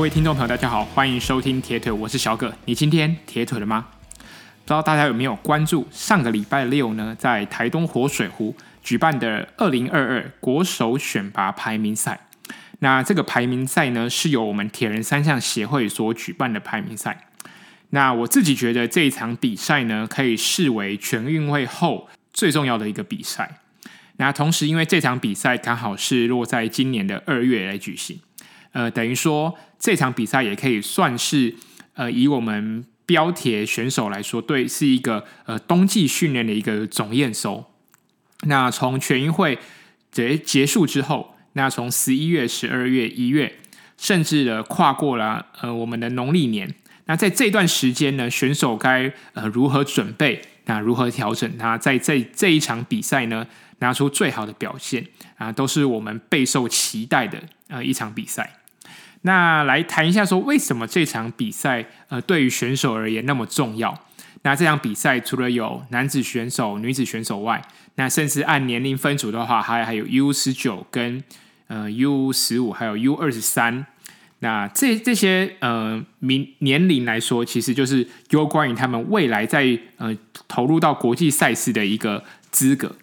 各位听众朋友，大家好，欢迎收听铁腿，我是小葛。你今天铁腿了吗？不知道大家有没有关注上个礼拜六呢，在台东活水湖举办的二零二二国手选拔排名赛。那这个排名赛呢，是由我们铁人三项协会所举办的排名赛。那我自己觉得这一场比赛呢，可以视为全运会后最重要的一个比赛。那同时，因为这场比赛刚好是落在今年的二月来举行。呃，等于说这场比赛也可以算是呃，以我们标铁选手来说，对，是一个呃冬季训练的一个总验收。那从全运会结结束之后，那从十一月、十二月、一月，甚至的跨过了呃我们的农历年。那在这段时间呢，选手该呃如何准备？那如何调整？那在这这一场比赛呢，拿出最好的表现啊，都是我们备受期待的呃一场比赛。那来谈一下，说为什么这场比赛呃对于选手而言那么重要？那这场比赛除了有男子选手、女子选手外，那甚至按年龄分组的话，还还有 U 十九跟呃 U 十五，还有 U 二十三。那这这些呃名年龄来说，其实就是有关于他们未来在呃投入到国际赛事的一个资格。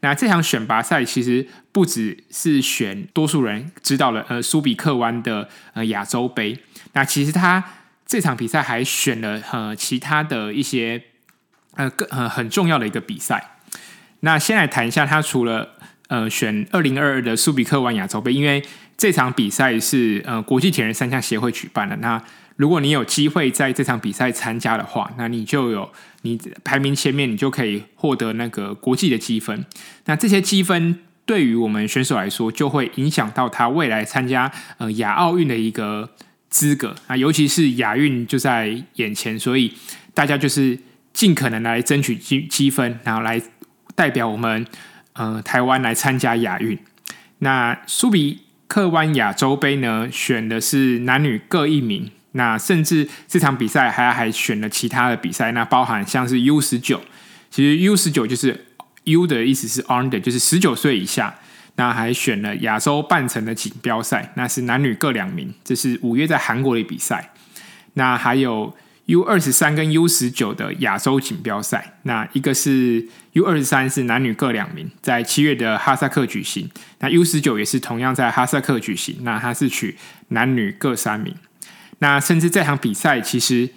那这场选拔赛其实不只是选多数人知道了，呃，苏比克湾的呃亚洲杯。那其实他这场比赛还选了呃其他的一些呃更呃很重要的一个比赛。那先来谈一下，他除了呃选二零二二的苏比克湾亚洲杯，因为这场比赛是呃国际铁人三项协会举办的。那如果你有机会在这场比赛参加的话，那你就有你排名前面，你就可以获得那个国际的积分。那这些积分对于我们选手来说，就会影响到他未来参加呃亚奥运的一个资格啊，尤其是亚运就在眼前，所以大家就是尽可能来争取积积分，然后来代表我们呃台湾来参加亚运。那苏比克湾亚洲杯呢，选的是男女各一名。那甚至这场比赛还还选了其他的比赛，那包含像是 U 十九，其实 U 十九就是 U 的意思是 under，就是十九岁以下。那还选了亚洲半程的锦标赛，那是男女各两名，这是五月在韩国的比赛。那还有 U 二十三跟 U 十九的亚洲锦标赛，那一个是 U 二十三是男女各两名，在七月的哈萨克举行。那 U 十九也是同样在哈萨克举行，那它是取男女各三名。那甚至这场比赛其实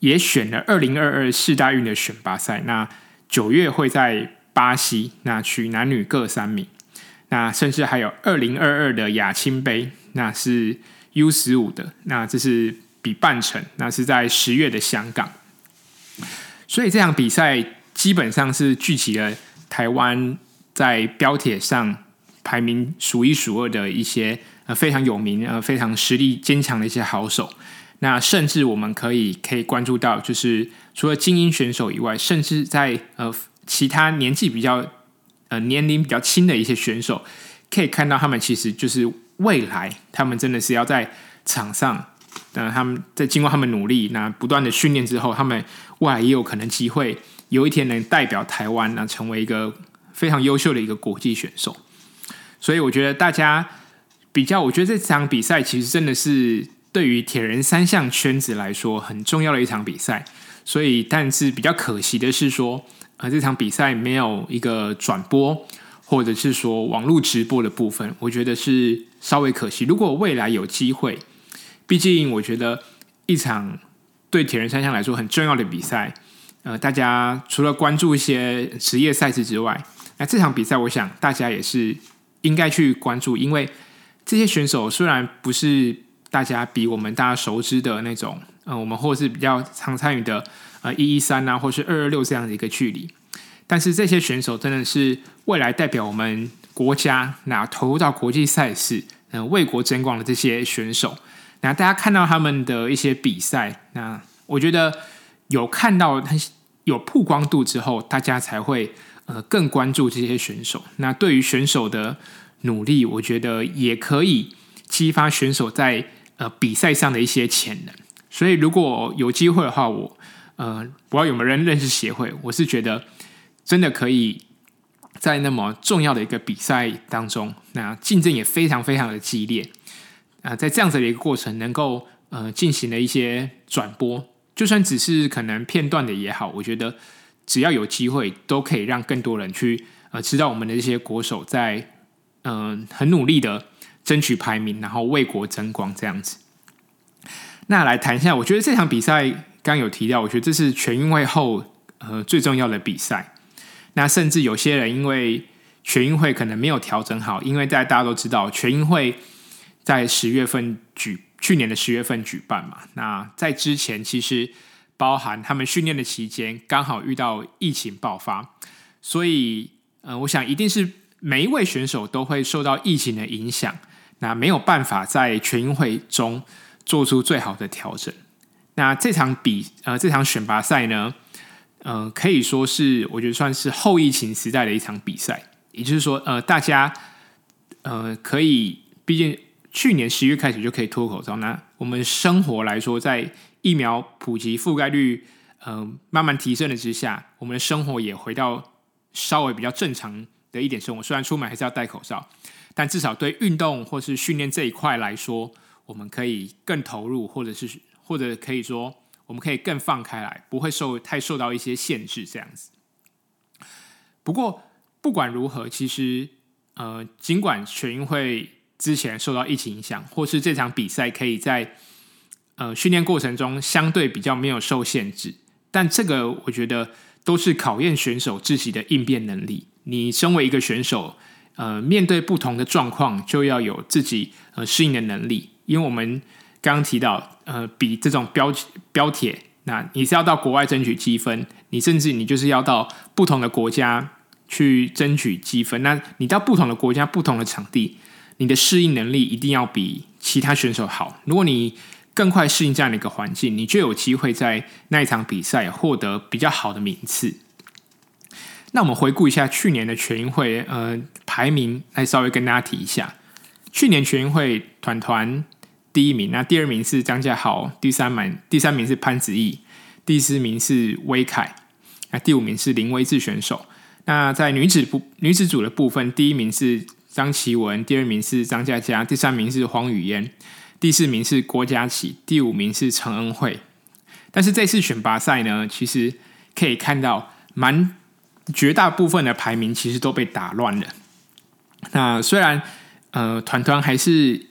也选了二零二二世大运的选拔赛。那九月会在巴西，那取男女各三名。那甚至还有二零二二的亚青杯，那是 U 十五的，那这是比半程，那是在十月的香港。所以这场比赛基本上是聚集了台湾在标铁上排名数一数二的一些。呃，非常有名，呃，非常实力坚强的一些好手。那甚至我们可以可以关注到，就是除了精英选手以外，甚至在呃其他年纪比较呃年龄比较轻的一些选手，可以看到他们其实就是未来，他们真的是要在场上，呃，他们在经过他们努力，那不断的训练之后，他们未来也有可能机会有一天能代表台湾，那成为一个非常优秀的一个国际选手。所以我觉得大家。比较，我觉得这场比赛其实真的是对于铁人三项圈子来说很重要的一场比赛。所以，但是比较可惜的是说，呃，这场比赛没有一个转播，或者是说网络直播的部分，我觉得是稍微可惜。如果未来有机会，毕竟我觉得一场对铁人三项来说很重要的比赛，呃，大家除了关注一些职业赛事之外，那这场比赛，我想大家也是应该去关注，因为。这些选手虽然不是大家比我们大家熟知的那种，呃，我们或是比较常参与的，呃，一一三啊，或是二二六这样的一个距离，但是这些选手真的是未来代表我们国家，那投入到国际赛事，嗯、呃，为国争光的这些选手，那大家看到他们的一些比赛，那我觉得有看到他有曝光度之后，大家才会呃更关注这些选手。那对于选手的。努力，我觉得也可以激发选手在呃比赛上的一些潜能。所以，如果有机会的话，我呃，不知道有没有人认识协会，我是觉得真的可以在那么重要的一个比赛当中，那竞争也非常非常的激烈。呃，在这样子的一个过程，能够呃进行了一些转播，就算只是可能片段的也好，我觉得只要有机会，都可以让更多人去呃知道我们的这些国手在嗯、很努力的争取排名，然后为国争光这样子。那来谈一下，我觉得这场比赛刚有提到，我觉得这是全运会后呃最重要的比赛。那甚至有些人因为全运会可能没有调整好，因为在大家都知道全运会。在十月份举，去年的十月份举办嘛，那在之前其实包含他们训练的期间，刚好遇到疫情爆发，所以呃，我想一定是每一位选手都会受到疫情的影响，那没有办法在全运会中做出最好的调整。那这场比呃这场选拔赛呢，呃可以说是我觉得算是后疫情时代的一场比赛，也就是说呃大家呃可以毕竟。去年十月开始就可以脱口罩，那我们生活来说，在疫苗普及覆盖率呃慢慢提升的之下，我们的生活也回到稍微比较正常的一点生活。虽然出门还是要戴口罩，但至少对运动或是训练这一块来说，我们可以更投入，或者是或者可以说，我们可以更放开来，不会受太受到一些限制这样子。不过不管如何，其实呃，尽管全运会。之前受到疫情影响，或是这场比赛可以在呃训练过程中相对比较没有受限制，但这个我觉得都是考验选手自己的应变能力。你身为一个选手，呃，面对不同的状况，就要有自己呃适应的能力。因为我们刚刚提到，呃，比这种标标铁，那你是要到国外争取积分，你甚至你就是要到不同的国家去争取积分。那你到不同的国家、不同的场地。你的适应能力一定要比其他选手好。如果你更快适应这样的一个环境，你就有机会在那一场比赛获得比较好的名次。那我们回顾一下去年的全运会，呃，排名来稍微跟大家提一下。去年全运会团团第一名，那第二名是张家豪，第三名第三名是潘子毅，第四名是威凯，那第五名是林威志选手。那在女子部女子组的部分，第一名是。张琪文，第二名是张嘉佳，第三名是黄雨嫣，第四名是郭嘉琪，第五名是陈恩惠。但是这次选拔赛呢，其实可以看到，蛮绝大部分的排名其实都被打乱了。那虽然呃团团还是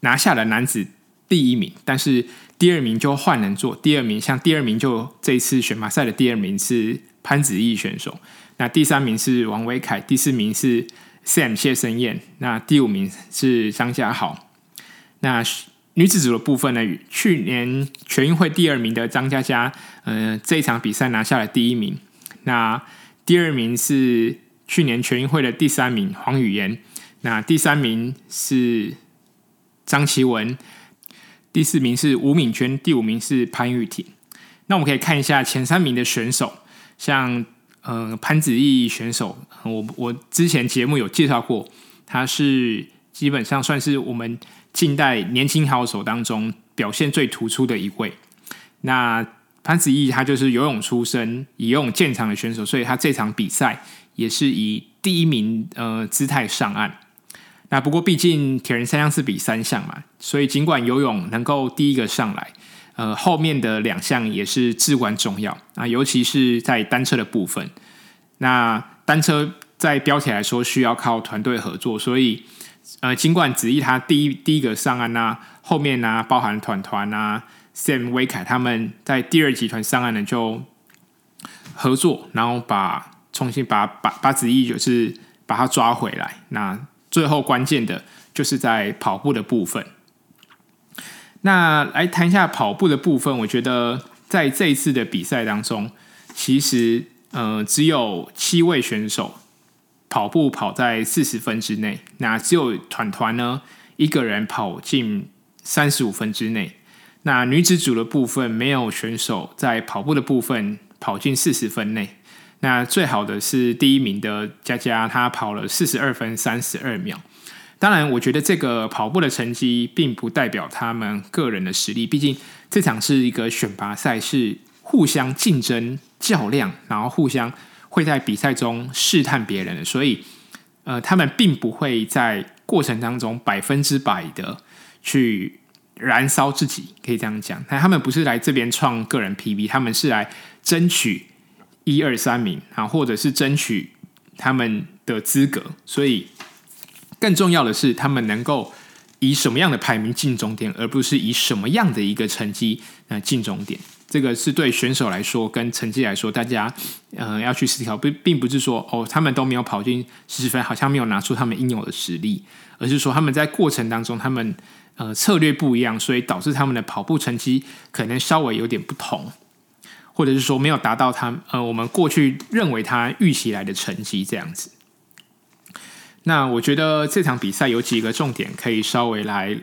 拿下了男子第一名，但是第二名就换人做。第二名像第二名就这一次选拔赛的第二名是潘子毅选手，那第三名是王威凯，第四名是。Sam 谢生燕，那第五名是张家豪。那女子组的部分呢？去年全运会第二名的张嘉佳，呃，这一场比赛拿下了第一名。那第二名是去年全运会的第三名黄语嫣。那第三名是张琪文，第四名是吴敏娟，第五名是潘玉婷。那我们可以看一下前三名的选手，像。呃，潘子毅选手，我我之前节目有介绍过，他是基本上算是我们近代年轻好手当中表现最突出的一位。那潘子毅他就是游泳出身，以游泳见长的选手，所以他这场比赛也是以第一名呃姿态上岸。那不过毕竟铁人三项是比三项嘛，所以尽管游泳能够第一个上来。呃，后面的两项也是至关重要啊，尤其是在单车的部分。那单车在标题来说需要靠团队合作，所以呃，尽管子毅他第一第一个上岸啊，后面啊，包含团团啊，Sam 威凯他们在第二集团上岸呢，就合作，然后把重新把把把子毅就是把他抓回来。那最后关键的就是在跑步的部分。那来谈一下跑步的部分，我觉得在这一次的比赛当中，其实呃只有七位选手跑步跑在四十分之内，那只有团团呢一个人跑进三十五分之内。那女子组的部分没有选手在跑步的部分跑进四十分内。那最好的是第一名的佳佳，她跑了四十二分三十二秒。当然，我觉得这个跑步的成绩并不代表他们个人的实力。毕竟这场是一个选拔赛，是互相竞争较量，然后互相会在比赛中试探别人的，所以呃，他们并不会在过程当中百分之百的去燃烧自己，可以这样讲。但他们不是来这边创个人 PB，他们是来争取一二三名啊，或者是争取他们的资格。所以更重要的是，他们能够以什么样的排名进终点，而不是以什么样的一个成绩呃进终点。这个是对选手来说，跟成绩来说，大家呃要去思考，并并不是说哦，他们都没有跑进十分，好像没有拿出他们应有的实力，而是说他们在过程当中，他们呃策略不一样，所以导致他们的跑步成绩可能稍微有点不同，或者是说没有达到他呃我们过去认为他预期来的成绩这样子。那我觉得这场比赛有几个重点可以稍微来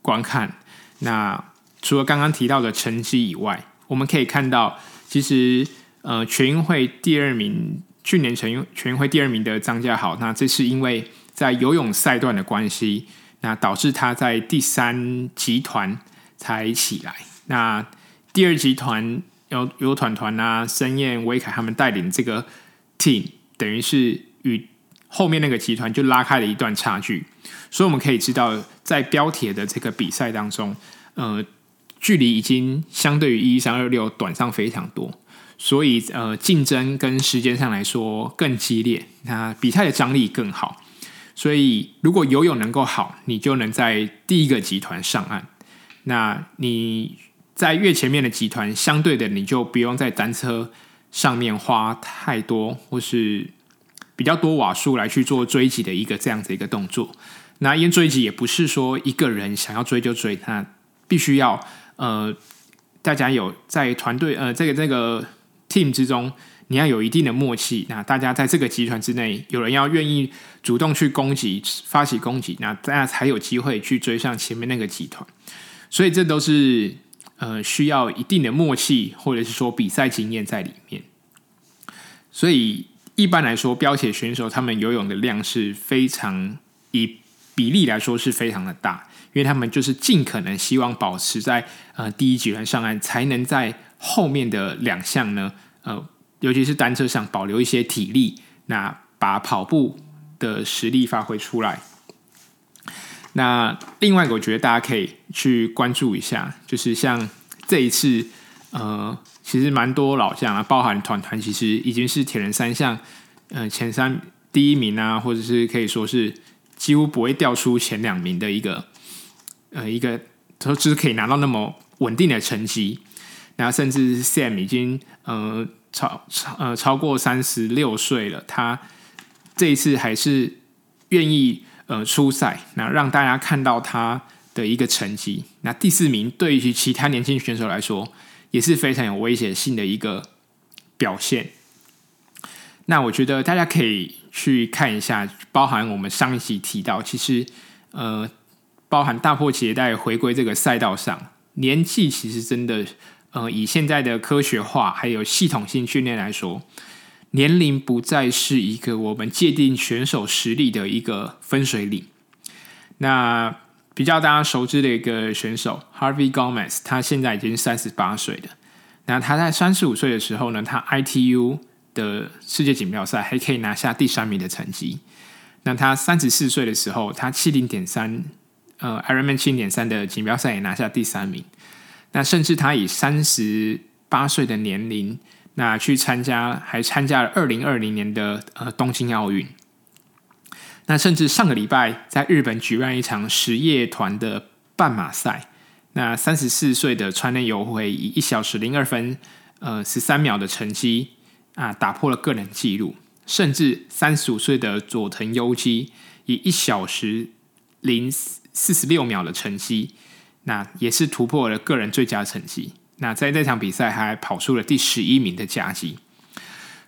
观看。那除了刚刚提到的成绩以外，我们可以看到，其实呃，全运会第二名，去年全运全运会第二名的张家豪，那这是因为在游泳赛段的关系，那导致他在第三集团才起来。那第二集团有有团团啊，申燕、威凯他们带领这个 team，等于是与后面那个集团就拉开了一段差距。所以我们可以知道，在标铁的这个比赛当中，呃。距离已经相对于一三二六短上非常多，所以呃竞争跟时间上来说更激烈，那比赛的张力更好。所以如果游泳能够好，你就能在第一个集团上岸。那你在越前面的集团，相对的你就不用在单车上面花太多或是比较多瓦数来去做追击的一个这样子一个动作。那因为追击也不是说一个人想要追就追，他必须要。呃，大家有在团队呃这个这个 team 之中，你要有一定的默契。那大家在这个集团之内，有人要愿意主动去攻击、发起攻击，那大家才有机会去追上前面那个集团。所以这都是呃需要一定的默契，或者是说比赛经验在里面。所以一般来说，标铁选手他们游泳的量是非常以比例来说是非常的大。因为他们就是尽可能希望保持在呃第一集团上岸，才能在后面的两项呢，呃，尤其是单车上保留一些体力，那把跑步的实力发挥出来。那另外一个，我觉得大家可以去关注一下，就是像这一次，呃，其实蛮多老将啊，包含团团，其实已经是铁人三项，呃，前三第一名啊，或者是可以说是几乎不会掉出前两名的一个。呃，一个他说只是可以拿到那么稳定的成绩，然后甚至 Sam 已经呃超超呃超过三十六岁了，他这一次还是愿意呃出赛，那让大家看到他的一个成绩。那第四名对于其他年轻选手来说也是非常有威胁性的一个表现。那我觉得大家可以去看一下，包含我们上一集提到，其实呃。包含大破企业带回归这个赛道上，年纪其实真的，呃，以现在的科学化还有系统性训练来说，年龄不再是一个我们界定选手实力的一个分水岭。那比较大家熟知的一个选手 Harvey Gomez，他现在已经三十八岁了。那他在三十五岁的时候呢，他 ITU 的世界锦标赛还可以拿下第三名的成绩。那他三十四岁的时候，他七零点三。呃，Ironman 七点三的锦标赛也拿下第三名。那甚至他以三十八岁的年龄，那去参加，还参加了二零二零年的呃东京奥运。那甚至上个礼拜在日本举办一场实业团的半马赛，那三十四岁的川内游辉以一小时零二分呃十三秒的成绩啊，打破了个人纪录。甚至三十五岁的佐藤优基以一小时零四十六秒的成绩，那也是突破了个人最佳成绩。那在这场比赛还跑出了第十一名的佳绩。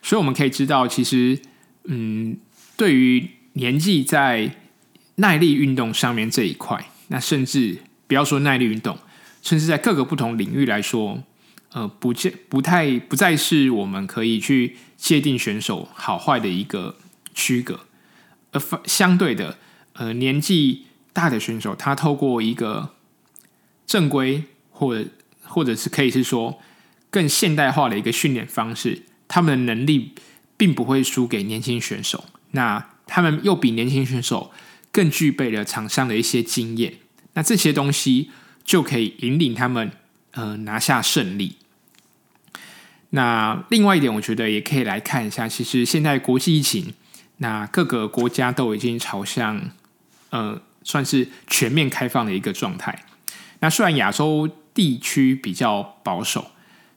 所以我们可以知道，其实，嗯，对于年纪在耐力运动上面这一块，那甚至不要说耐力运动，甚至在各个不同领域来说，呃，不见不太不再是我们可以去界定选手好坏的一个区隔，而相对的，呃，年纪。大的选手，他透过一个正规，或者或者是可以是说更现代化的一个训练方式，他们的能力并不会输给年轻选手。那他们又比年轻选手更具备了场上的一些经验。那这些东西就可以引领他们呃拿下胜利。那另外一点，我觉得也可以来看一下，其实现在国际疫情，那各个国家都已经朝向呃算是全面开放的一个状态。那虽然亚洲地区比较保守，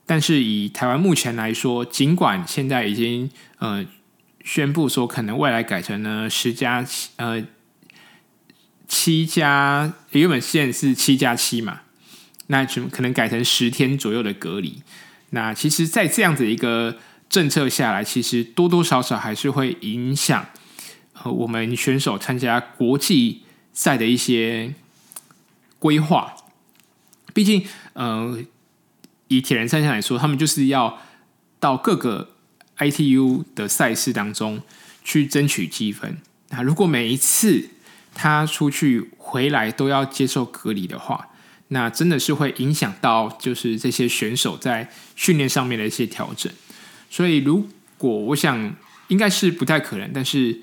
但是以台湾目前来说，尽管现在已经呃宣布说可能未来改成呢十加七呃七加原本现在是七加七嘛，那就可能改成十天左右的隔离。那其实，在这样子一个政策下来，其实多多少少还是会影响呃我们选手参加国际赛的一些规划。毕竟，呃，以铁人三项来说，他们就是要到各个 ITU 的赛事当中去争取积分。那如果每一次他出去回来都要接受隔离的话，那真的是会影响到，就是这些选手在训练上面的一些调整。所以，如果我想应该是不太可能，但是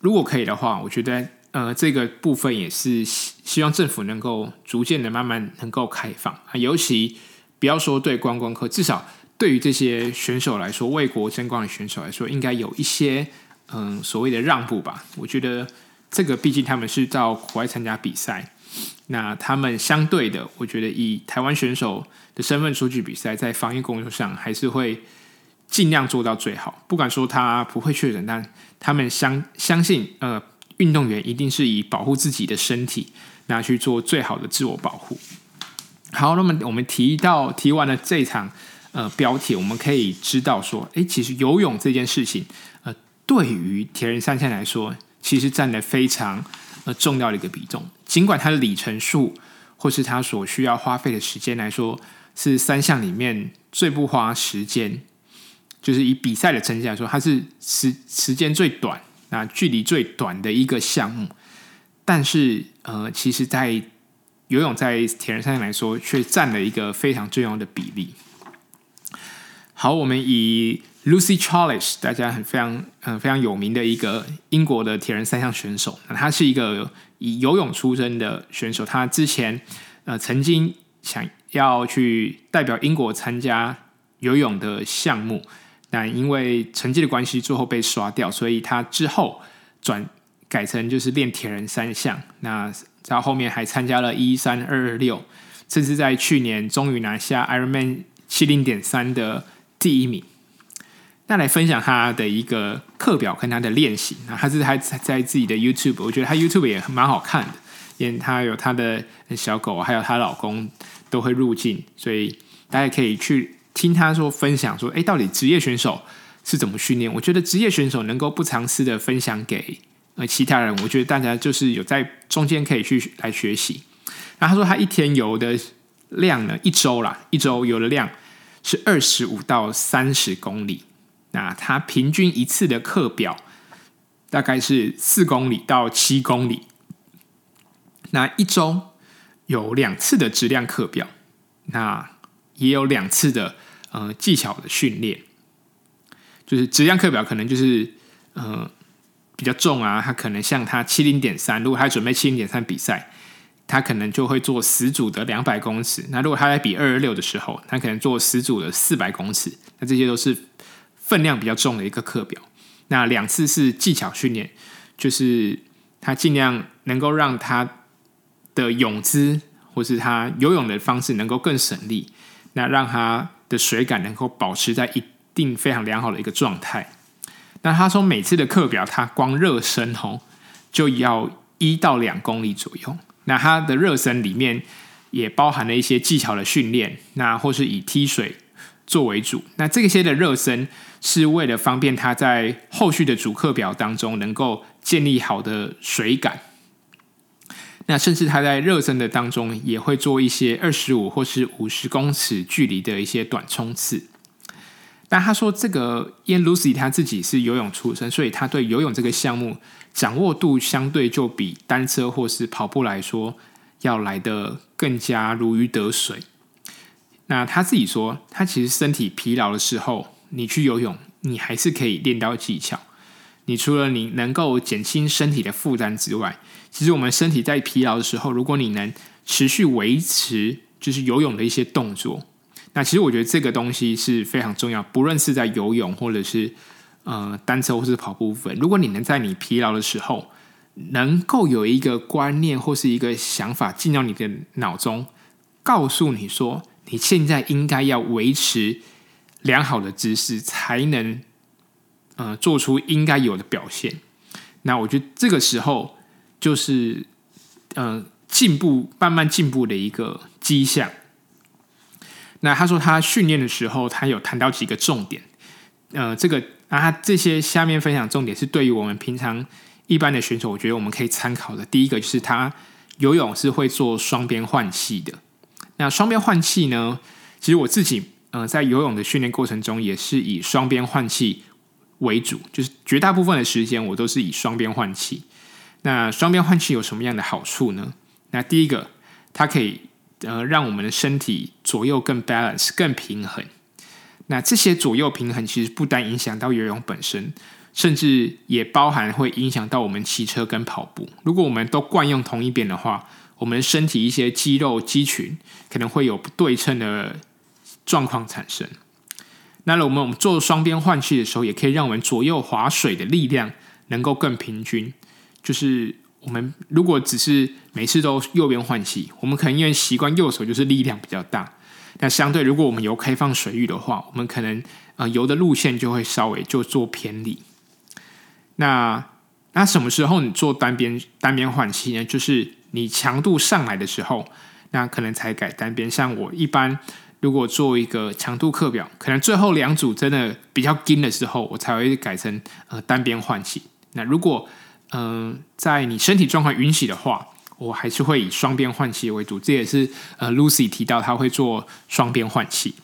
如果可以的话，我觉得呃，这个部分也是希希望政府能够逐渐的慢慢能够开放啊。尤其不要说对观光客，至少对于这些选手来说，为国争光的选手来说，应该有一些嗯所谓的让步吧。我觉得这个毕竟他们是到国外参加比赛。那他们相对的，我觉得以台湾选手的身份出去比赛，在防疫工作上还是会尽量做到最好。不敢说他不会确诊，但他们相相信，呃，运动员一定是以保护自己的身体，那去做最好的自我保护。好，那么我们提到提完了这场呃标题，我们可以知道说，诶，其实游泳这件事情，呃，对于铁人三项来说，其实占了非常呃重要的一个比重。尽管它的里程数或是它所需要花费的时间来说，是三项里面最不花时间，就是以比赛的成绩来说，它是时时间最短、那距离最短的一个项目。但是，呃，其实，在游泳在铁人三项来说，却占了一个非常重要的比例。好，我们以 Lucy Charles，大家很非常嗯、非常有名的一个英国的铁人三项选手，那他是一个以游泳出身的选手。他之前呃曾经想要去代表英国参加游泳的项目，但因为成绩的关系，最后被刷掉，所以他之后转改成就是练铁人三项。那在后面还参加了一三二二六，甚至在去年终于拿下 Ironman 七零点三的第一名。那来分享他的一个课表跟他的练习，那他是他在自己的 YouTube，我觉得他 YouTube 也蛮好看的，因为他有他的小狗，还有她老公都会入镜，所以大家可以去听他说分享说，哎，到底职业选手是怎么训练？我觉得职业选手能够不藏私的分享给呃其他人，我觉得大家就是有在中间可以去来学习。然后他说他一天游的量呢，一周啦，一周游的量是二十五到三十公里。那他平均一次的课表大概是四公里到七公里。那一周有两次的质量课表，那也有两次的呃技巧的训练。就是质量课表可能就是呃比较重啊，他可能像他七零点三，如果他准备七零点三比赛，他可能就会做十组的两百公尺。那如果他在比二二六的时候，他可能做十组的四百公尺。那这些都是。分量比较重的一个课表，那两次是技巧训练，就是他尽量能够让他的泳姿或是他游泳的方式能够更省力，那让他的水感能够保持在一定非常良好的一个状态。那他说每次的课表，他光热身哦就要一到两公里左右。那他的热身里面也包含了一些技巧的训练，那或是以踢水作为主。那这些的热身。是为了方便他在后续的主课表当中能够建立好的水感。那甚至他在热身的当中也会做一些二十五或是五十公尺距离的一些短冲刺。但他说，这个因为 Lucy 他自己是游泳出身，所以他对游泳这个项目掌握度相对就比单车或是跑步来说要来得更加如鱼得水。那他自己说，他其实身体疲劳的时候。你去游泳，你还是可以练到技巧。你除了你能够减轻身体的负担之外，其实我们身体在疲劳的时候，如果你能持续维持就是游泳的一些动作，那其实我觉得这个东西是非常重要。不论是在游泳，或者是呃单车，或是跑步部分，如果你能在你疲劳的时候，能够有一个观念或是一个想法进到你的脑中，告诉你说，你现在应该要维持良好的姿势，才能呃做出应该有的表现。那我觉得这个时候就是呃进步，慢慢进步的一个迹象。那他说他训练的时候，他有谈到几个重点。呃，这个啊，这些下面分享重点是对于我们平常。一般的选手，我觉得我们可以参考的。第一个就是他游泳是会做双边换气的。那双边换气呢？其实我自己呃在游泳的训练过程中也是以双边换气为主，就是绝大部分的时间我都是以双边换气。那双边换气有什么样的好处呢？那第一个，它可以呃让我们的身体左右更 balance 更平衡。那这些左右平衡其实不单影响到游泳本身。甚至也包含会影响到我们骑车跟跑步。如果我们都惯用同一边的话，我们身体一些肌肉肌群可能会有不对称的状况产生。那我们我们做双边换气的时候，也可以让我们左右划水的力量能够更平均。就是我们如果只是每次都右边换气，我们可能因为习惯右手就是力量比较大。那相对如果我们游开放水域的话，我们可能呃游的路线就会稍微就做偏离。那那什么时候你做单边单边换气呢？就是你强度上来的时候，那可能才改单边。像我一般如果做一个强度课表，可能最后两组真的比较紧的时候，我才会改成呃单边换气。那如果嗯、在你身体状况允许的话，我还是会以双边换气为主。这也是呃 Lucy 提到他会做双边换气。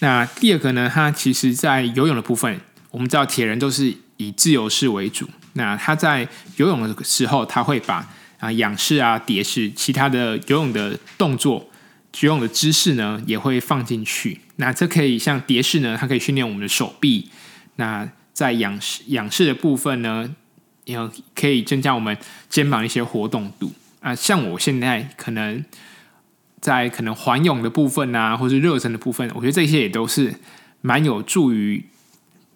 那第二个呢，他其实在游泳的部分，我们知道铁人都是。以自由式为主，那他在游泳的时候，他会把啊仰式啊蝶式，其他的游泳的动作、游泳的姿势呢，也会放进去。那这可以像蝶式呢，它可以训练我们的手臂。那在仰式仰式的部分呢，也可以增加我们肩膀一些活动度啊。像我现在可能在可能环泳的部分啊，或是热身的部分，我觉得这些也都是蛮有助于。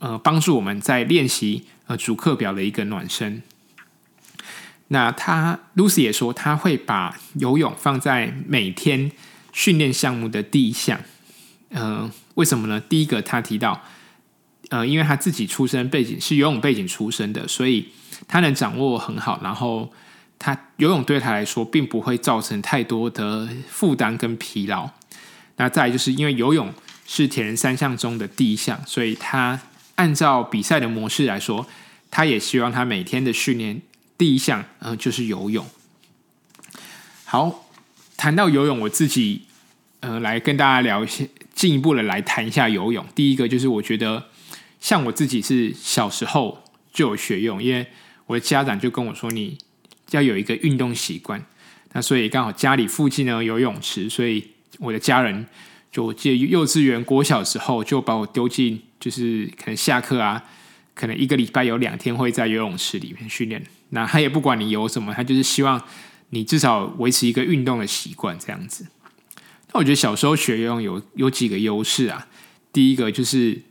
呃，帮助我们在练习呃主课表的一个暖身。那他 Lucy 也说，他会把游泳放在每天训练项目的第一项。嗯、呃，为什么呢？第一个，他提到，呃，因为他自己出身背景是游泳背景出身的，所以他能掌握很好。然后，他游泳对他来说，并不会造成太多的负担跟疲劳。那再就是因为游泳是铁人三项中的第一项，所以他。按照比赛的模式来说，他也希望他每天的训练第一项，嗯、呃，就是游泳。好，谈到游泳，我自己，呃，来跟大家聊一些，进一步的来谈一下游泳。第一个就是，我觉得像我自己是小时候就有学游泳，因为我的家长就跟我说，你要有一个运动习惯。那所以刚好家里附近呢有泳池，所以我的家人就我记得幼稚园、国小时候就把我丢进。就是可能下课啊，可能一个礼拜有两天会在游泳池里面训练。那他也不管你游什么，他就是希望你至少维持一个运动的习惯这样子。那我觉得小时候学游泳有有几个优势啊。第一个就是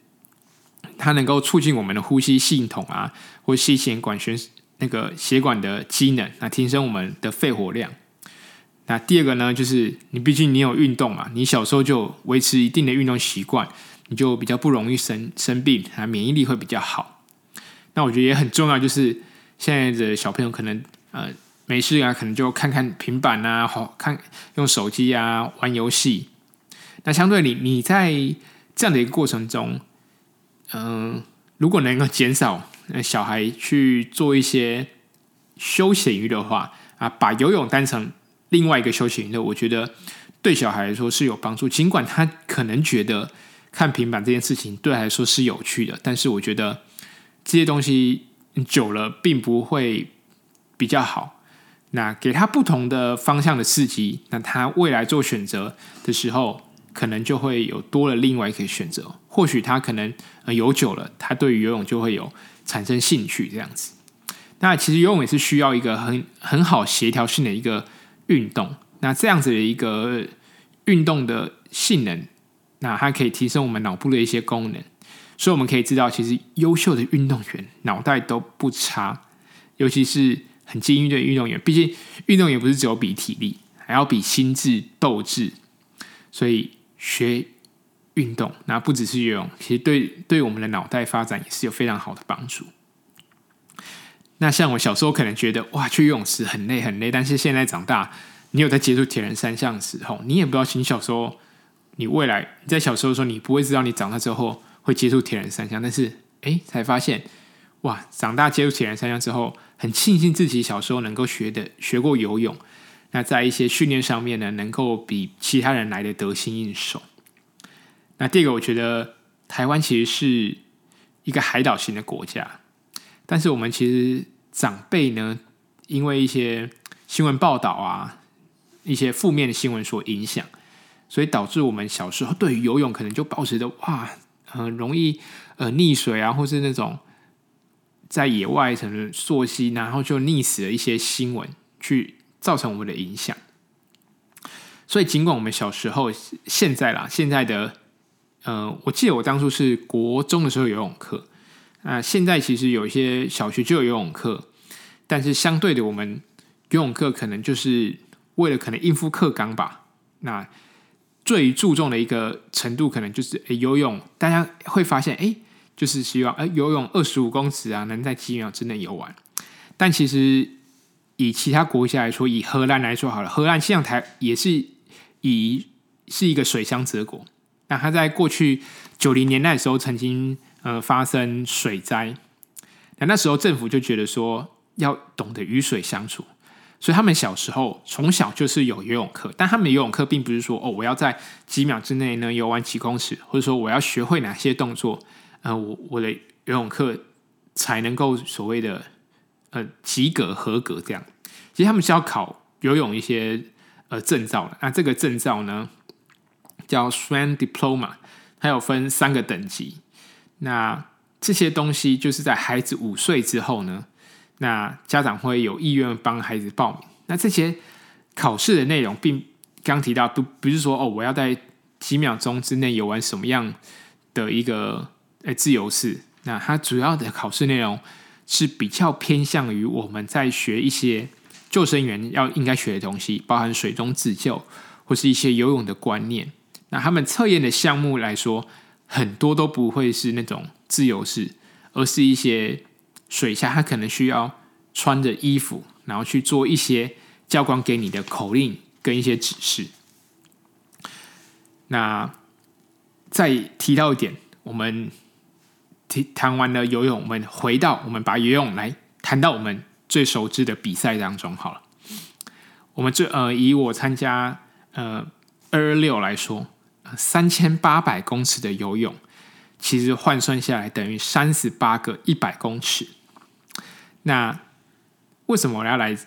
它能够促进我们的呼吸系统啊，或吸血管血那个血管的机能，那提升我们的肺活量。那第二个呢，就是你毕竟你有运动嘛，你小时候就维持一定的运动习惯。你就比较不容易生生病，啊，免疫力会比较好。那我觉得也很重要，就是现在的小朋友可能呃没事啊，可能就看看平板啊，好看用手机啊玩游戏。那相对你你在这样的一个过程中，嗯、如果能够减少小孩去做一些休闲娱乐的话啊，把游泳当成另外一个休闲娱乐，我觉得对小孩来说是有帮助。尽管他可能觉得。看平板这件事情对他来说是有趣的，但是我觉得这些东西久了并不会比较好。那给他不同的方向的刺激，那他未来做选择的时候，可能就会有多了另外一个选择。或许他可能呃游久了，他对于游泳就会有产生兴趣这样子。那其实游泳也是需要一个很很好协调性的一个运动。那这样子的一个运动的性能，那它可以提升我们脑部的一些功能。所以我们可以知道，其实优秀的运动员脑袋都不差，尤其是很精英的运动员。毕竟运动员不是只有比体力，还要比心智、斗志。所以学运动，那不只是游泳，其实对对我们的脑袋发展也是有非常好的帮助。那像我小时候可能觉得哇，去游泳池很累很累，但是现在长大，你有在接触铁人三项的时候，你也不知道，你小时候，你未来你在小时候的时候，你不会知道你长大之后会接触铁人三项，但是哎，才发现哇，长大接触铁人三项之后，很庆幸自己小时候能够学的学过游泳，那在一些训练上面呢，能够比其他人来的得心应手。那第二个，我觉得台湾其实是一个海岛型的国家。但是我们其实长辈呢，因为一些新闻报道啊，一些负面的新闻所影响，所以导致我们小时候对于游泳可能就保持着哇，很容易呃溺水啊，或是那种在野外可能溯溪，然后就溺死的一些新闻，去造成我们的影响。所以尽管我们小时候现在啦，现在的呃，我记得我当初是国中的时候游泳课。那现在其实有一些小学就有游泳课，但是相对的，我们游泳课可能就是为了可能应付课纲吧。那最注重的一个程度，可能就是诶游泳，大家会发现，诶就是希望哎游泳二十五公尺啊，能在几秒之内游完。但其实以其他国家来说，以荷兰来说好了，荷兰像台也是以是一个水乡泽国。那他在过去九零年代的时候，曾经。呃，发生水灾，那那时候政府就觉得说要懂得与水相处，所以他们小时候从小就是有游泳课，但他们游泳课并不是说哦，我要在几秒之内呢游完几公尺，或者说我要学会哪些动作，呃，我我的游泳课才能够所谓的呃及格合格这样。其实他们是要考游泳一些呃证照的，那这个证照呢叫 Swim Diploma，它有分三个等级。那这些东西就是在孩子五岁之后呢，那家长会有意愿帮孩子报名。那这些考试的内容，并刚提到不不是说哦，我要在几秒钟之内游完什么样的一个呃自由式。那它主要的考试内容是比较偏向于我们在学一些救生员要应该学的东西，包含水中自救或是一些游泳的观念。那他们测验的项目来说。很多都不会是那种自由式，而是一些水下，他可能需要穿着衣服，然后去做一些教官给你的口令跟一些指示。那再提到一点，我们谈完了游泳，我们回到我们把游泳来谈到我们最熟知的比赛当中好了。我们最呃，以我参加呃二二六来说。三千八百公尺的游泳，其实换算下来等于三十八个一百公尺。那为什么我要来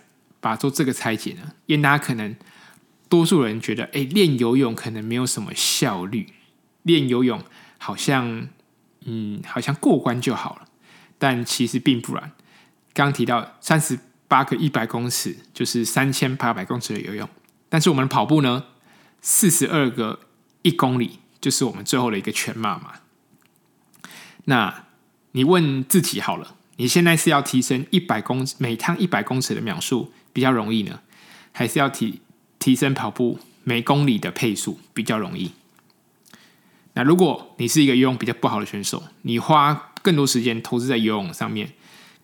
把做这个拆解呢？因为大家可能多数人觉得，哎，练游泳可能没有什么效率，练游泳好像，嗯，好像过关就好了。但其实并不然。刚提到三十八个一百公尺，就是三千八百公尺的游泳。但是我们跑步呢，四十二个。一公里就是我们最后的一个全马嘛。那你问自己好了，你现在是要提升一百公每趟一百公尺的秒数比较容易呢，还是要提提升跑步每公里的配速比较容易？那如果你是一个游泳比较不好的选手，你花更多时间投资在游泳上面，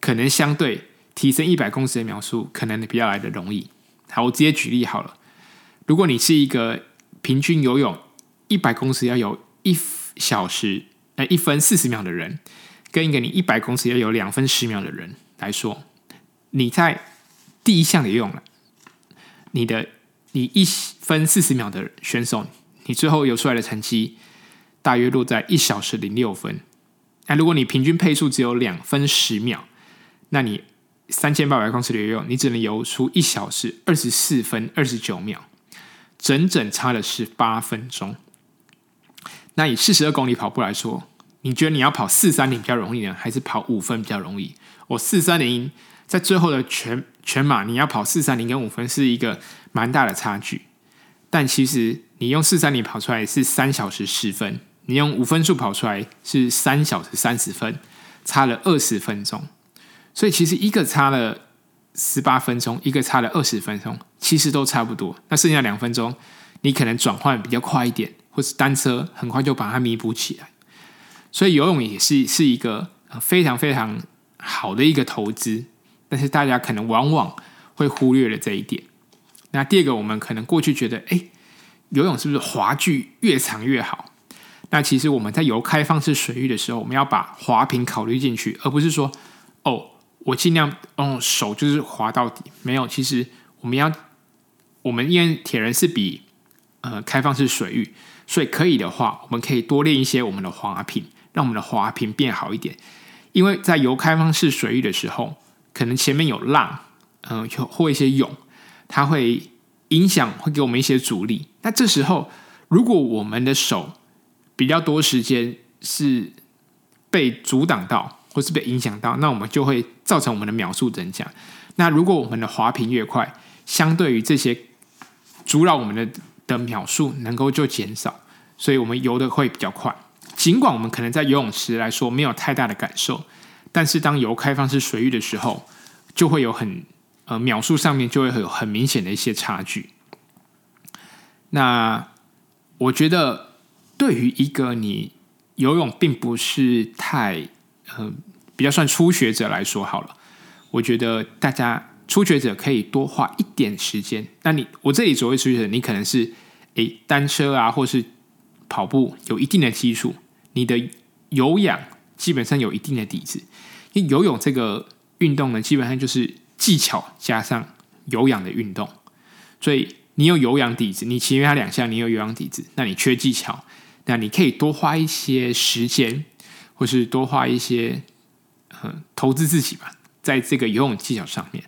可能相对提升一百公尺的秒数可能比较来的容易。好，我直接举例好了。如果你是一个平均游泳。一百公尺要有一小时呃一分四十秒的人，跟一个你一百公尺要有两分十秒的人来说，你在第一项的游泳了，你的你一分四十秒的选手，你最后游出来的成绩大约落在一小时零六分。那如果你平均配速只有两分十秒，那你三千八百公尺的游泳，你只能游出一小时二十四分二十九秒，整整差的是八分钟。那以四十二公里跑步来说，你觉得你要跑四三零比较容易呢，还是跑五分比较容易？我四三零在最后的全全马，你要跑四三零跟五分是一个蛮大的差距。但其实你用四三零跑出来是三小时十分，你用五分数跑出来是三小时三十分，差了二十分钟。所以其实一个差了十八分钟，一个差了二十分钟，其实都差不多。那剩下两分钟，你可能转换比较快一点，或是单车很快就把它弥补起来。所以游泳也是是一个非常非常好的一个投资，但是大家可能往往会忽略了这一点。那第二个，我们可能过去觉得，哎，游泳是不是划距越长越好？那其实我们在游开放式水域的时候，我们要把滑频考虑进去，而不是说，哦，我尽量用手就是滑到底。没有，其实我们要，我们因为铁人是比呃开放式水域，所以可以的话，我们可以多练一些我们的滑频，让我们的滑频变好一点。因为在游开放式水域的时候，可能前面有浪，嗯、有或一些涌。它会影响，会给我们一些阻力。那这时候，如果我们的手比较多时间是被阻挡到，或是被影响到，那我们就会造成我们的秒数增加。那如果我们的划频越快，相对于这些阻扰我们的的秒数能够就减少，所以我们游的会比较快。尽管我们可能在游泳池来说没有太大的感受，但是当游开放式水域的时候，就会有很。呃，秒数上面就会有很明显的一些差距。那我觉得，对于一个你游泳并不是太呃比较算初学者来说，好了，我觉得大家初学者可以多花一点时间。那你我这里所谓初学者，你可能是诶单车啊，或是跑步有一定的基础，你的有氧基本上有一定的底子。因为游泳这个运动呢，基本上就是。技巧加上有氧的运动，所以你有有氧底子，你其他两项你有有氧底子，那你缺技巧，那你可以多花一些时间，或是多花一些嗯投资自己吧，在这个游泳技巧上面。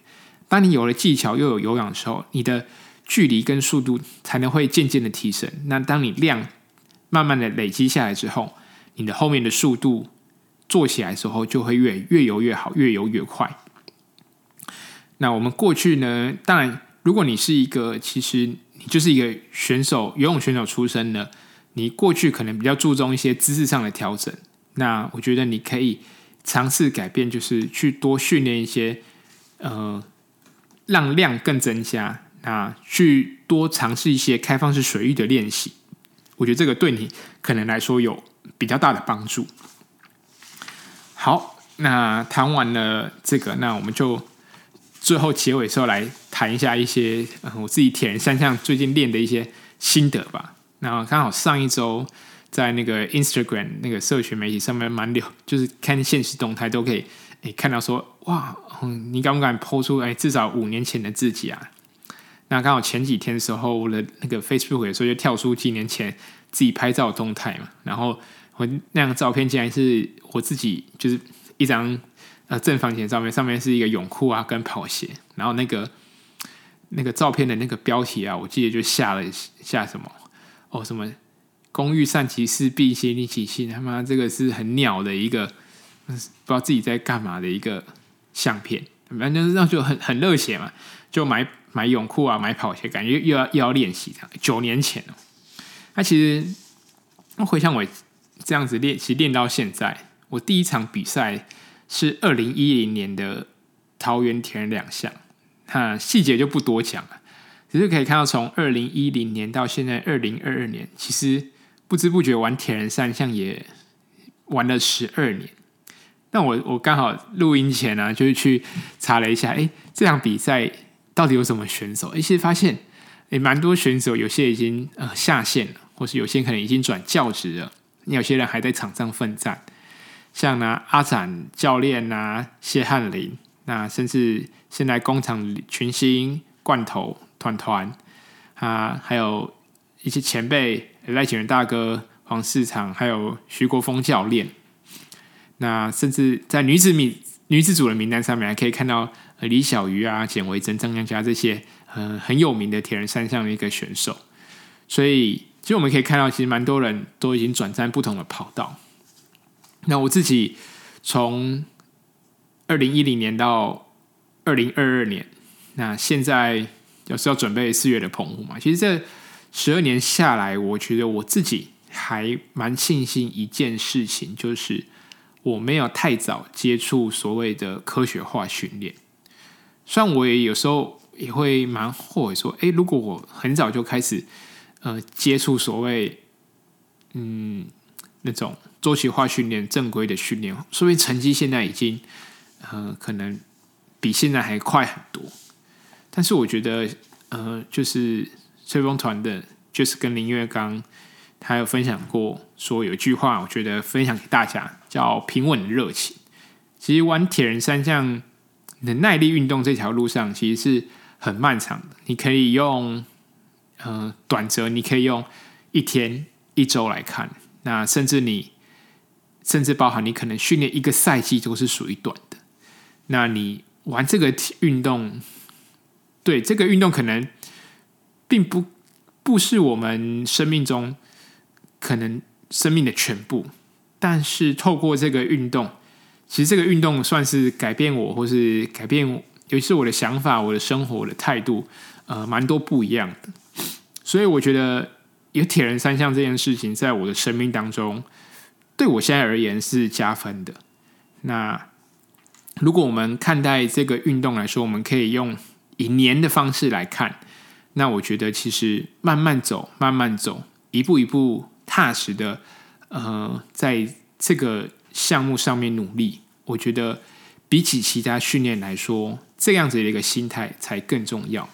当你有了技巧又有有氧的时候，你的距离跟速度才能会渐渐的提升。那当你量慢慢的累积下来之后，你的后面的速度做起来的时候就会越越游越好，越游越快。那我们过去呢？当然，如果你是一个，其实你就是一个选手，游泳选手出身的，你过去可能比较注重一些姿势上的调整。那我觉得你可以尝试改变，就是去多训练一些，呃，让量更增加。那去多尝试一些开放式水域的练习，我觉得这个对你可能来说有比较大的帮助。好，那谈完了这个，那我们就。最后结尾时候来谈一下一些、呃、我自己铁人三项最近练的一些心得吧。然后刚好上一周在那个 Instagram 那个社群媒体上面蛮流，就是看现实动态都可以诶看到说哇、嗯，你敢不敢抛出诶至少五年前的自己啊？那刚好前几天的时候，我的那个 Facebook 有时候就跳出几年前自己拍照动态嘛，然后我那张照片竟然是我自己，就是一张。呃，正方形照片上面是一个泳裤啊，跟跑鞋，然后那个那个照片的那个标题啊，我记得就下了下什么哦，什么工欲善其事，必先利其器，他妈这个是很鸟的一个，不知道自己在干嘛的一个相片，反正就是那就很很热血嘛，就买买泳裤啊，买跑鞋，感觉又要又要练习这样。九年前哦，那其实那回想我这样子练，其实练到现在，我第一场比赛。是二零一零年的桃园田两项，那细节就不多讲了。只是可以看到，从二零一零年到现在二零二二年，其实不知不觉玩铁人三项也玩了十二年。但我我刚好录音前呢、啊，就是去查了一下，哎，这场比赛到底有什么选手？哎，其实发现，哎，蛮多选手，有些已经呃下线了，或是有些可能已经转教职了，有些人还在场上奋战。像呢，阿展教练呐、谢汉林，那甚至现在工厂群星罐头团团啊，还有一些前辈赖景仁大哥、黄世长，还有徐国峰教练。那甚至在女子名女子组的名单上面，还可以看到李小鱼啊、简维珍、张嘉佳这些呃很有名的铁人三项的一个选手。所以，其实我们可以看到，其实蛮多人都已经转战不同的跑道。那我自己从二零一零年到二零二二年，那现在要是要准备四月的澎湖嘛，其实这十二年下来，我觉得我自己还蛮庆幸一件事情，就是我没有太早接触所谓的科学化训练。虽然我也有时候也会蛮后悔说，诶，如果我很早就开始呃接触所谓嗯那种周期化训练、正规的训练，说不定成绩现在已经呃可能比现在还快很多。但是我觉得呃，就是吹风团的，就是跟林月刚他有分享过，说有一句话，我觉得分享给大家，叫平稳的热情。其实玩铁人三项。你的耐力运动这条路上其实是很漫长的。你可以用，呃，短则你可以用一天、一周来看。那甚至你，甚至包含你可能训练一个赛季都是属于短的。那你玩这个运动，对这个运动可能并不不是我们生命中可能生命的全部，但是透过这个运动。其实这个运动算是改变我，或是改变，尤其是我的想法、我的生活、的态度，呃，蛮多不一样的。所以我觉得有铁人三项这件事情，在我的生命当中，对我现在而言是加分的。那如果我们看待这个运动来说，我们可以用以年的方式来看，那我觉得其实慢慢走，慢慢走，一步一步踏实的，呃，在这个。项目上面努力，我觉得比起其他训练来说，这样子的一个心态才更重要。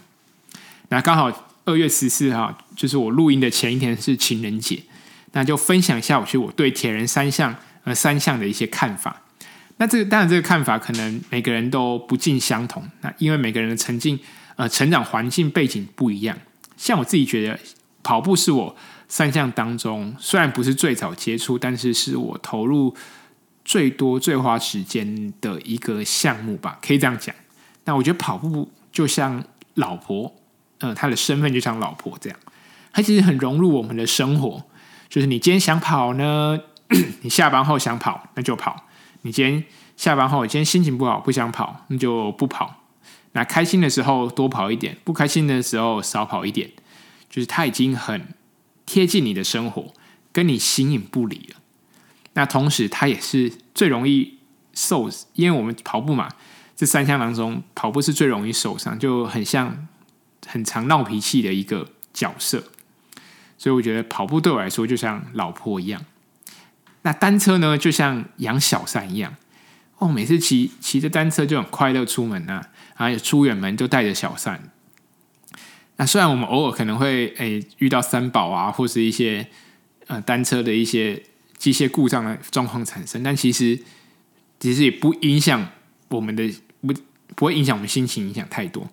那刚好二月十四号，就是我录音的前一天是情人节，那就分享一下我去我对铁人三项呃三项的一些看法。那这个当然这个看法可能每个人都不尽相同，那因为每个人的成境呃成长环境背景不一样。像我自己觉得跑步是我三项当中虽然不是最早接触，但是是我投入。最多最花时间的一个项目吧，可以这样讲。那我觉得跑步就像老婆，呃，他的身份就像老婆这样，他其实很融入我们的生活。就是你今天想跑呢，你下班后想跑，那就跑；你今天下班后，今天心情不好，不想跑，那就不跑。那开心的时候多跑一点，不开心的时候少跑一点。就是他已经很贴近你的生活，跟你形影不离了。那同时，他也是最容易受，因为我们跑步嘛，这三项当中，跑步是最容易受伤，就很像很常闹脾气的一个角色。所以我觉得跑步对我来说就像老婆一样。那单车呢，就像养小三一样。哦，每次骑骑着单车就很快乐出门啊，然后出远门就带着小三。那虽然我们偶尔可能会诶遇到三宝啊，或是一些呃单车的一些。机械故障的状况产生，但其实其实也不影响我们的不不会影响我们心情，影响太多。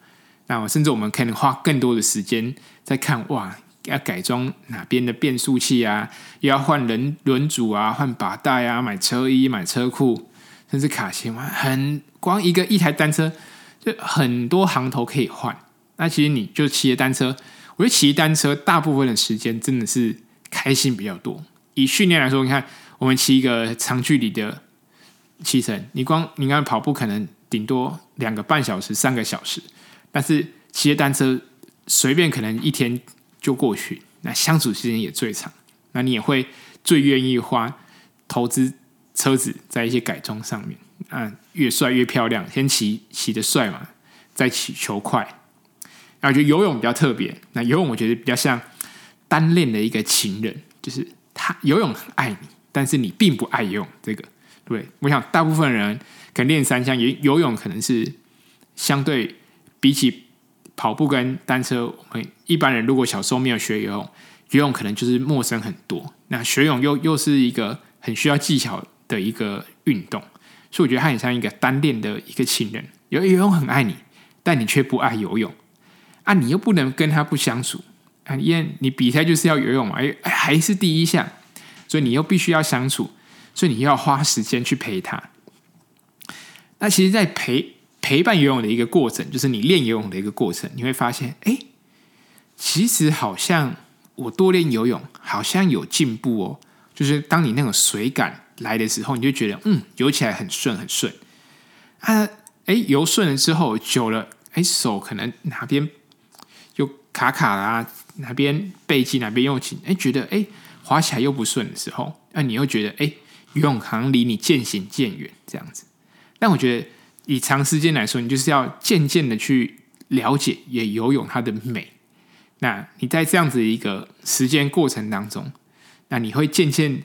那甚至我们可能花更多的时间在看哇，要改装哪边的变速器啊，又要换轮轮组啊，换把带啊，买车衣、买车库，甚至卡钳，很光一个一台单车就很多行头可以换。那其实你就骑着单车，我觉得骑单车大部分的时间真的是开心比较多。以训练来说，你看我们骑一个长距离的骑乘，你光你看跑步可能顶多两个半小时、三个小时，但是骑着单车随便可能一天就过去，那相处时间也最长，那你也会最愿意花投资车子在一些改装上面，啊，越帅越漂亮，先骑骑得帅嘛，再骑求快。然后我觉得游泳比较特别，那游泳我觉得比较像单恋的一个情人，就是。他游泳很爱你，但是你并不爱游泳。这个对，我想大部分人可能练三项，游游泳可能是相对比起跑步跟单车，我们一般人如果小时候没有学游泳，游泳可能就是陌生很多。那学泳又又是一个很需要技巧的一个运动，所以我觉得他很像一个单恋的一个情人。游游泳很爱你，但你却不爱游泳啊！你又不能跟他不相处。啊，因为你比赛就是要游泳嘛，哎，还是第一项，所以你又必须要相处，所以你要花时间去陪他。那其实，在陪陪伴游泳的一个过程，就是你练游泳的一个过程，你会发现，哎，其实好像我多练游泳，好像有进步哦。就是当你那种水感来的时候，你就觉得嗯，游起来很顺很顺啊。哎，游顺了之后，久了，哎，手可能哪边又卡卡啦、哪边背肌哪边又紧，哎，觉得哎滑起来又不顺的时候，那、你又觉得哎游泳好像离你渐行渐远这样子。但我觉得以长时间来说，你就是要渐渐的去了解也游泳它的美。那你在这样子一个时间过程当中，那你会渐渐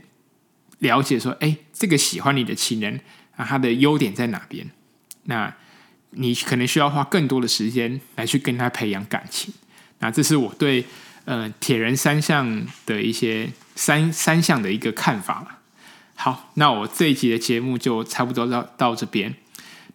了解说，哎，这个喜欢你的情人啊，他的优点在哪边？那你可能需要花更多的时间来去跟他培养感情。那这是我对呃铁人三项的一些三三项的一个看法。好，那我这一集的节目就差不多到到这边。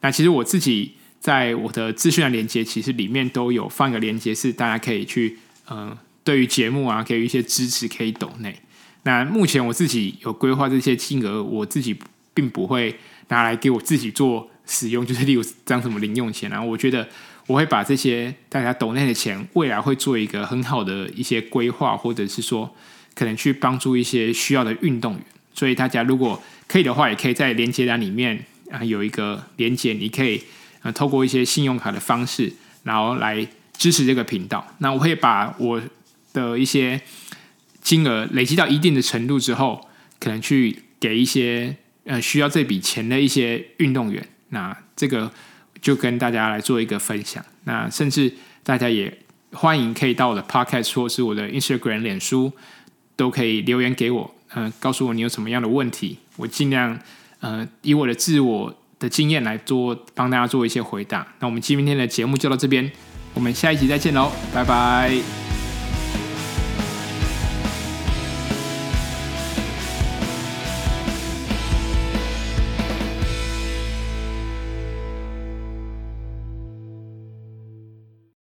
那其实我自己在我的资讯的连接，其实里面都有放一个连接，是大家可以去呃对于节目啊给予一些支持，可以抖内。那目前我自己有规划这些金额，我自己并不会拿来给我自己做。使用就是例如当什么零用钱啊，我觉得我会把这些大家抖内的钱，未来会做一个很好的一些规划，或者是说可能去帮助一些需要的运动员。所以大家如果可以的话，也可以在连接栏里面啊有一个连接，你可以呃透过一些信用卡的方式，然后来支持这个频道。那我会把我的一些金额累积到一定的程度之后，可能去给一些呃需要这笔钱的一些运动员。那这个就跟大家来做一个分享。那甚至大家也欢迎可以到我的 Podcast 或是我的 Instagram、脸书，都可以留言给我，嗯、告诉我你有什么样的问题，我尽量呃以我的自我的经验来做，帮大家做一些回答。那我们今天的节目就到这边，我们下一集再见喽，拜拜。